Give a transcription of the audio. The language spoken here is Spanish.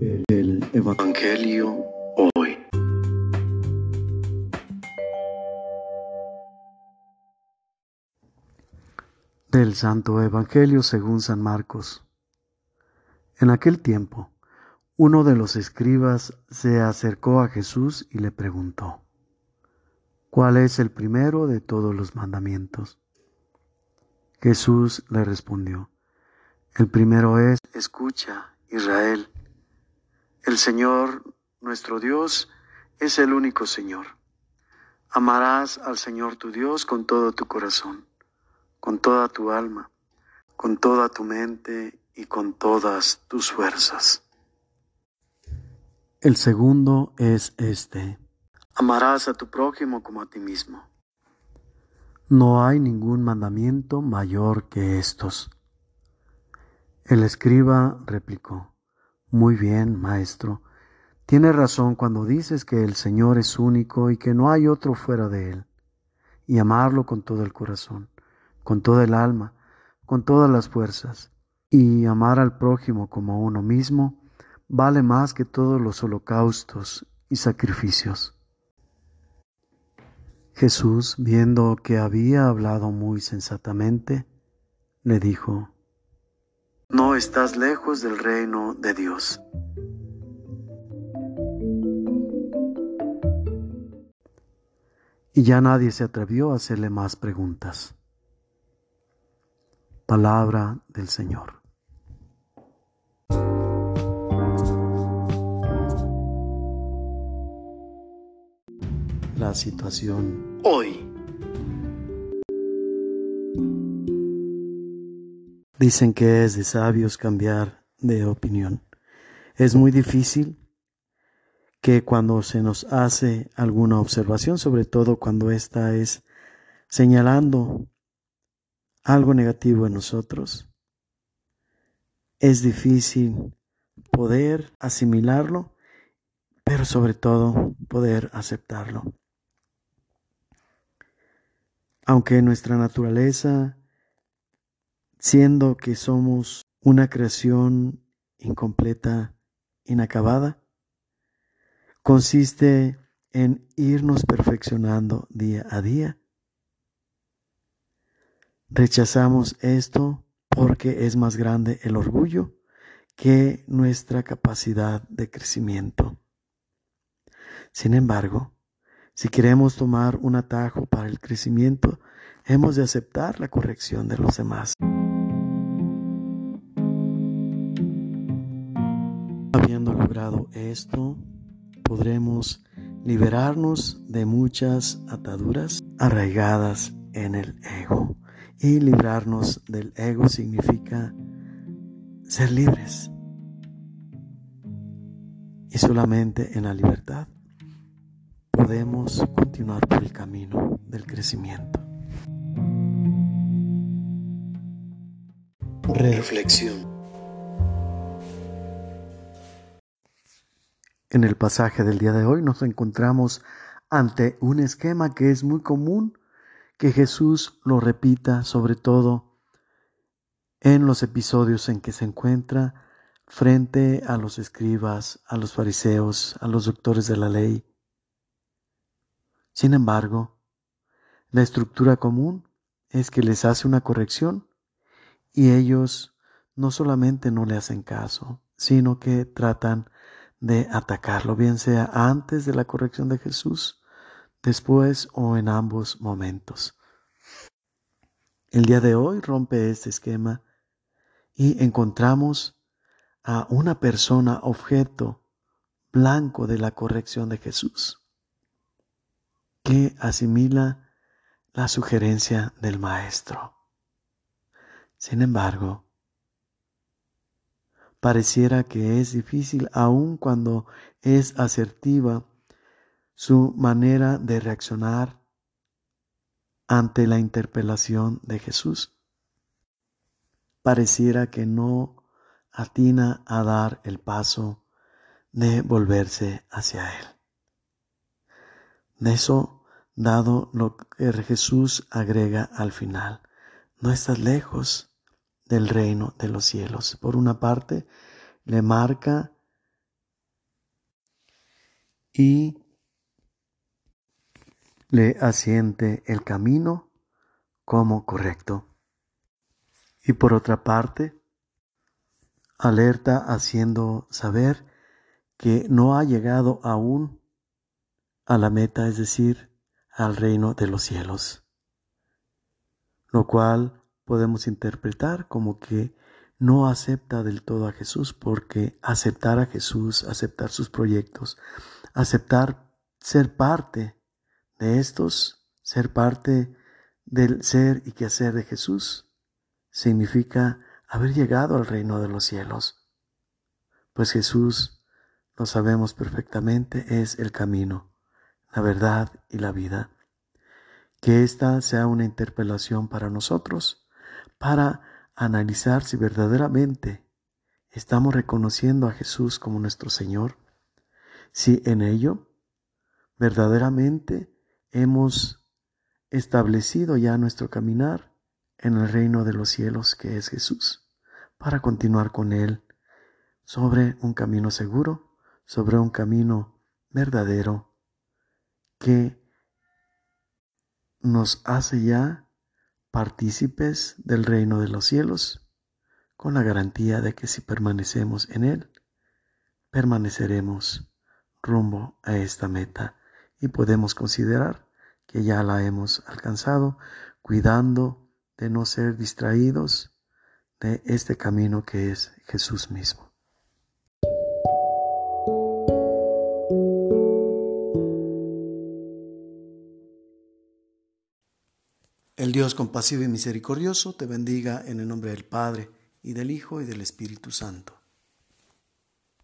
El Evangelio hoy. Del Santo Evangelio según San Marcos. En aquel tiempo, uno de los escribas se acercó a Jesús y le preguntó, ¿cuál es el primero de todos los mandamientos? Jesús le respondió, el primero es, escucha, Israel, el Señor, nuestro Dios, es el único Señor. Amarás al Señor tu Dios con todo tu corazón, con toda tu alma, con toda tu mente y con todas tus fuerzas. El segundo es este. Amarás a tu prójimo como a ti mismo. No hay ningún mandamiento mayor que estos. El escriba replicó, Muy bien, maestro, tienes razón cuando dices que el Señor es único y que no hay otro fuera de Él, y amarlo con todo el corazón, con toda el alma, con todas las fuerzas, y amar al prójimo como uno mismo, vale más que todos los holocaustos y sacrificios. Jesús, viendo que había hablado muy sensatamente, le dijo, no estás lejos del reino de Dios. Y ya nadie se atrevió a hacerle más preguntas. Palabra del Señor. La situación hoy. Dicen que es de sabios cambiar de opinión. Es muy difícil que cuando se nos hace alguna observación, sobre todo cuando ésta es señalando algo negativo en nosotros, es difícil poder asimilarlo, pero sobre todo poder aceptarlo. Aunque nuestra naturaleza siendo que somos una creación incompleta, inacabada, consiste en irnos perfeccionando día a día. Rechazamos esto porque es más grande el orgullo que nuestra capacidad de crecimiento. Sin embargo, si queremos tomar un atajo para el crecimiento, hemos de aceptar la corrección de los demás. Esto, podremos liberarnos de muchas ataduras arraigadas en el ego. Y librarnos del ego significa ser libres. Y solamente en la libertad podemos continuar por el camino del crecimiento. Reflexión. En el pasaje del día de hoy nos encontramos ante un esquema que es muy común que Jesús lo repita, sobre todo en los episodios en que se encuentra frente a los escribas, a los fariseos, a los doctores de la ley. Sin embargo, la estructura común es que les hace una corrección y ellos no solamente no le hacen caso, sino que tratan de atacarlo, bien sea antes de la corrección de Jesús, después o en ambos momentos. El día de hoy rompe este esquema y encontramos a una persona objeto blanco de la corrección de Jesús, que asimila la sugerencia del Maestro. Sin embargo, pareciera que es difícil aun cuando es asertiva su manera de reaccionar ante la interpelación de Jesús. Pareciera que no atina a dar el paso de volverse hacia Él. De eso, dado lo que Jesús agrega al final, no estás lejos del reino de los cielos. Por una parte, le marca y le asiente el camino como correcto. Y por otra parte, alerta haciendo saber que no ha llegado aún a la meta, es decir, al reino de los cielos, lo cual podemos interpretar como que no acepta del todo a Jesús, porque aceptar a Jesús, aceptar sus proyectos, aceptar ser parte de estos, ser parte del ser y quehacer de Jesús, significa haber llegado al reino de los cielos. Pues Jesús, lo sabemos perfectamente, es el camino, la verdad y la vida. Que esta sea una interpelación para nosotros, para analizar si verdaderamente estamos reconociendo a Jesús como nuestro Señor, si en ello verdaderamente hemos establecido ya nuestro caminar en el reino de los cielos que es Jesús, para continuar con Él sobre un camino seguro, sobre un camino verdadero que nos hace ya partícipes del reino de los cielos, con la garantía de que si permanecemos en Él, permaneceremos rumbo a esta meta y podemos considerar que ya la hemos alcanzado, cuidando de no ser distraídos de este camino que es Jesús mismo. El Dios compasivo y misericordioso te bendiga en el nombre del Padre, y del Hijo, y del Espíritu Santo.